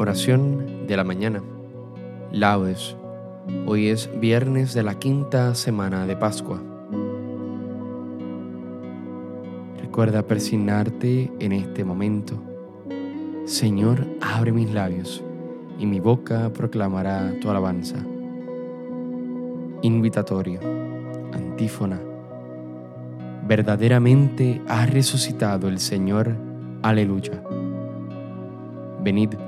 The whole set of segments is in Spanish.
Oración de la mañana. Laudes. Hoy es viernes de la quinta semana de Pascua. Recuerda persignarte en este momento. Señor, abre mis labios y mi boca proclamará tu alabanza. Invitatorio. Antífona. Verdaderamente ha resucitado el Señor. Aleluya. Venid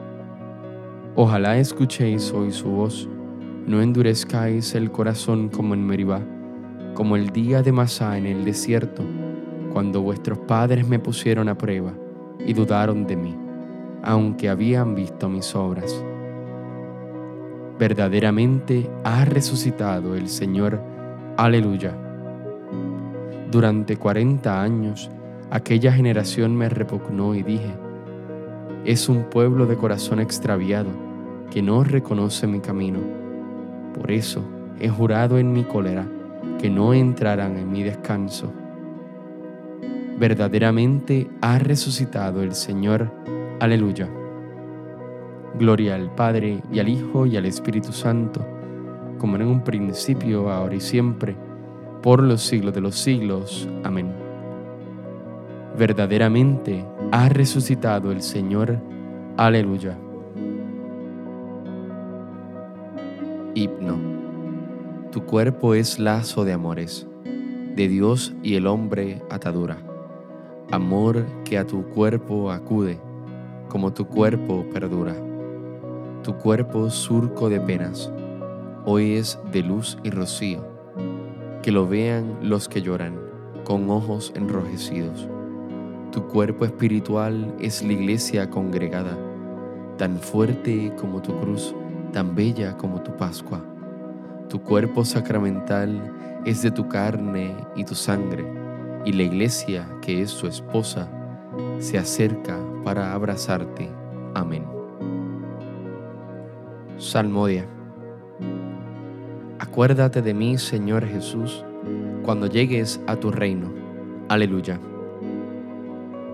Ojalá escuchéis hoy su voz, no endurezcáis el corazón como en Meribá, como el día de Masá en el desierto, cuando vuestros padres me pusieron a prueba y dudaron de mí, aunque habían visto mis obras. Verdaderamente ha resucitado el Señor. Aleluya. Durante cuarenta años aquella generación me repugnó y dije, es un pueblo de corazón extraviado que no reconoce mi camino. Por eso he jurado en mi cólera que no entrarán en mi descanso. Verdaderamente ha resucitado el Señor. Aleluya. Gloria al Padre y al Hijo y al Espíritu Santo, como en un principio, ahora y siempre, por los siglos de los siglos. Amén. Verdaderamente ha resucitado el Señor. Aleluya. Hipno. Tu cuerpo es lazo de amores, de Dios y el hombre atadura. Amor que a tu cuerpo acude, como tu cuerpo perdura. Tu cuerpo surco de penas, hoy es de luz y rocío. Que lo vean los que lloran, con ojos enrojecidos. Tu cuerpo espiritual es la iglesia congregada, tan fuerte como tu cruz tan bella como tu Pascua. Tu cuerpo sacramental es de tu carne y tu sangre, y la iglesia, que es su esposa, se acerca para abrazarte. Amén. Salmodia. Acuérdate de mí, Señor Jesús, cuando llegues a tu reino. Aleluya.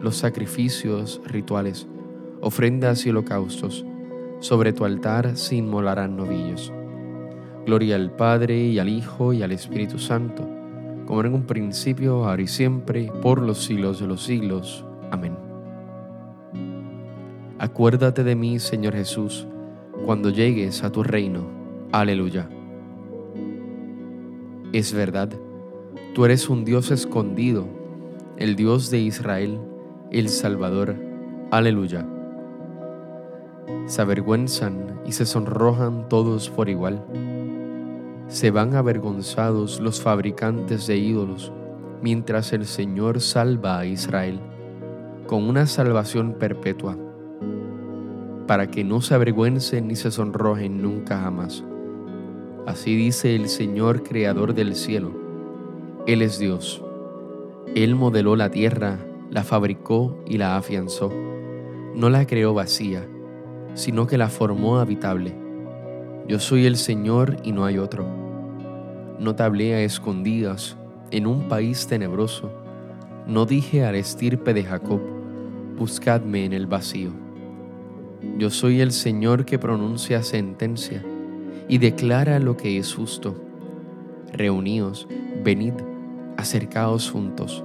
los sacrificios rituales, ofrendas y holocaustos. Sobre tu altar se inmolarán novillos. Gloria al Padre y al Hijo y al Espíritu Santo, como en un principio, ahora y siempre, por los siglos de los siglos. Amén. Acuérdate de mí, Señor Jesús, cuando llegues a tu reino. Aleluya. Es verdad, tú eres un Dios escondido, el Dios de Israel, el Salvador. Aleluya. Se avergüenzan y se sonrojan todos por igual. Se van avergonzados los fabricantes de ídolos, mientras el Señor salva a Israel con una salvación perpetua para que no se avergüencen ni se sonrojen nunca jamás. Así dice el Señor Creador del cielo. Él es Dios. Él modeló la tierra, la fabricó y la afianzó. No la creó vacía, sino que la formó habitable. Yo soy el Señor y no hay otro. No te hablé a escondidas en un país tenebroso. No dije al estirpe de Jacob, buscadme en el vacío. Yo soy el Señor que pronuncia sentencia y declara lo que es justo. Reuníos, venid, acercaos juntos,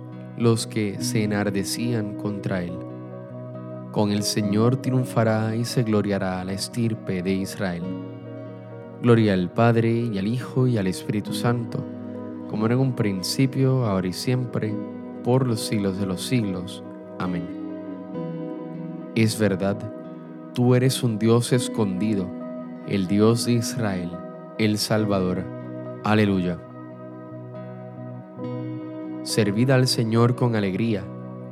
los que se enardecían contra Él. Con el Señor triunfará y se gloriará la estirpe de Israel. Gloria al Padre y al Hijo y al Espíritu Santo, como era en un principio, ahora y siempre, por los siglos de los siglos. Amén. Es verdad Tú eres un Dios escondido, el Dios de Israel, el Salvador. Aleluya. Servid al Señor con alegría.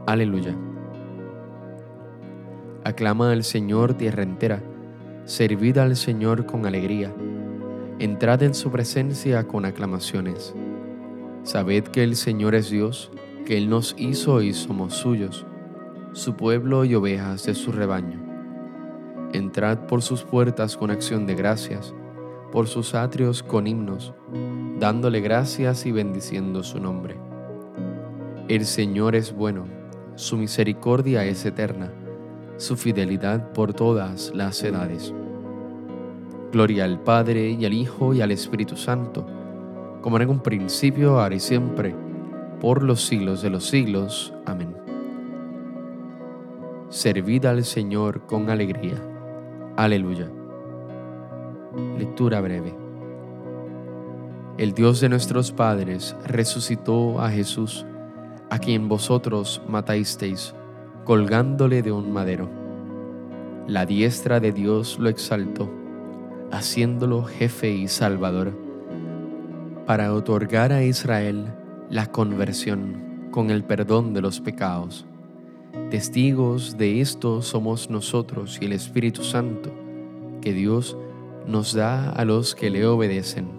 Aleluya. Aclama al Señor tierra entera. Servid al Señor con alegría. Entrad en su presencia con aclamaciones. Sabed que el Señor es Dios, que Él nos hizo y somos suyos, su pueblo y ovejas de su rebaño. Entrad por sus puertas con acción de gracias, por sus atrios con himnos, dándole gracias y bendiciendo su nombre. El Señor es bueno, su misericordia es eterna, su fidelidad por todas las edades. Gloria al Padre y al Hijo y al Espíritu Santo, como en un principio, ahora y siempre, por los siglos de los siglos. Amén. Servid al Señor con alegría. Aleluya. Lectura breve. El Dios de nuestros padres resucitó a Jesús, a quien vosotros matasteis, colgándole de un madero. La diestra de Dios lo exaltó, haciéndolo jefe y salvador, para otorgar a Israel la conversión con el perdón de los pecados Testigos de esto somos nosotros y el Espíritu Santo, que Dios nos da a los que le obedecen.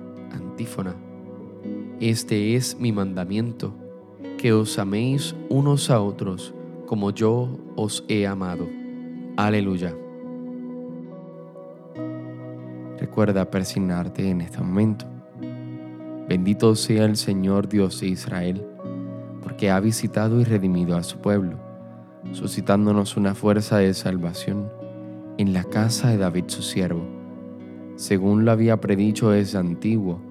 Este es mi mandamiento, que os améis unos a otros como yo os he amado. Aleluya. Recuerda persignarte en este momento. Bendito sea el Señor Dios de Israel, porque ha visitado y redimido a su pueblo, suscitándonos una fuerza de salvación en la casa de David su siervo, según lo había predicho desde antiguo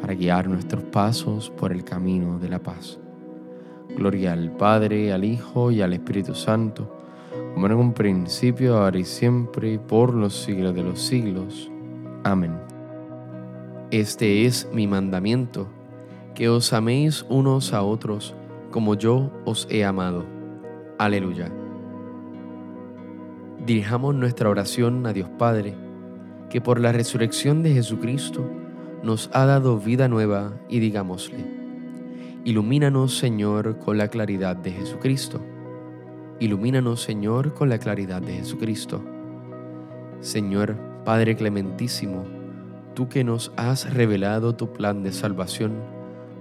para guiar nuestros pasos por el camino de la paz. Gloria al Padre, al Hijo y al Espíritu Santo, como en un principio, ahora y siempre, por los siglos de los siglos. Amén. Este es mi mandamiento, que os améis unos a otros como yo os he amado. Aleluya. Dirijamos nuestra oración a Dios Padre, que por la resurrección de Jesucristo, nos ha dado vida nueva y digámosle, ilumínanos Señor con la claridad de Jesucristo. Ilumínanos Señor con la claridad de Jesucristo. Señor Padre Clementísimo, tú que nos has revelado tu plan de salvación,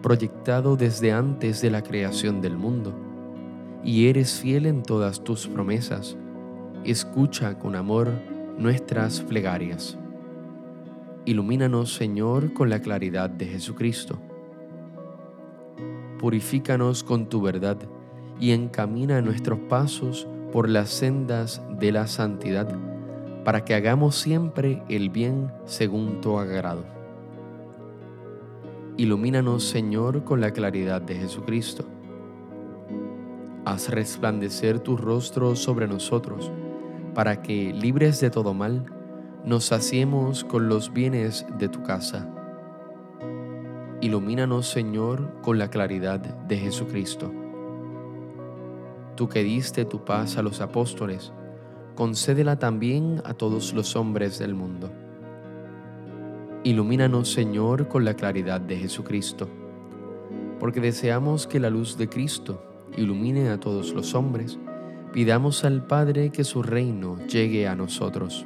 proyectado desde antes de la creación del mundo, y eres fiel en todas tus promesas, escucha con amor nuestras plegarias. Ilumínanos, Señor, con la claridad de Jesucristo. Purifícanos con tu verdad y encamina nuestros pasos por las sendas de la santidad, para que hagamos siempre el bien según tu agrado. Ilumínanos, Señor, con la claridad de Jesucristo. Haz resplandecer tu rostro sobre nosotros, para que, libres de todo mal, nos saciemos con los bienes de tu casa. Ilumínanos, Señor, con la claridad de Jesucristo. Tú que diste tu paz a los apóstoles, concédela también a todos los hombres del mundo. Ilumínanos, Señor, con la claridad de Jesucristo, porque deseamos que la luz de Cristo ilumine a todos los hombres, pidamos al Padre que su reino llegue a nosotros.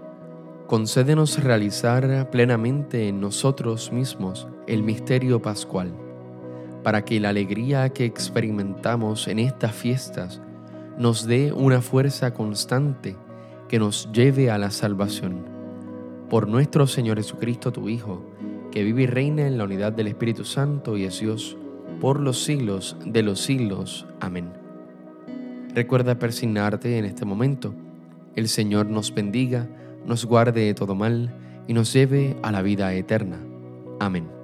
concédenos realizar plenamente en nosotros mismos el misterio pascual, para que la alegría que experimentamos en estas fiestas nos dé una fuerza constante que nos lleve a la salvación. Por nuestro Señor Jesucristo, tu Hijo, que vive y reina en la unidad del Espíritu Santo y es Dios, por los siglos de los siglos. Amén. Recuerda persignarte en este momento. El Señor nos bendiga nos guarde de todo mal y nos lleve a la vida eterna. Amén.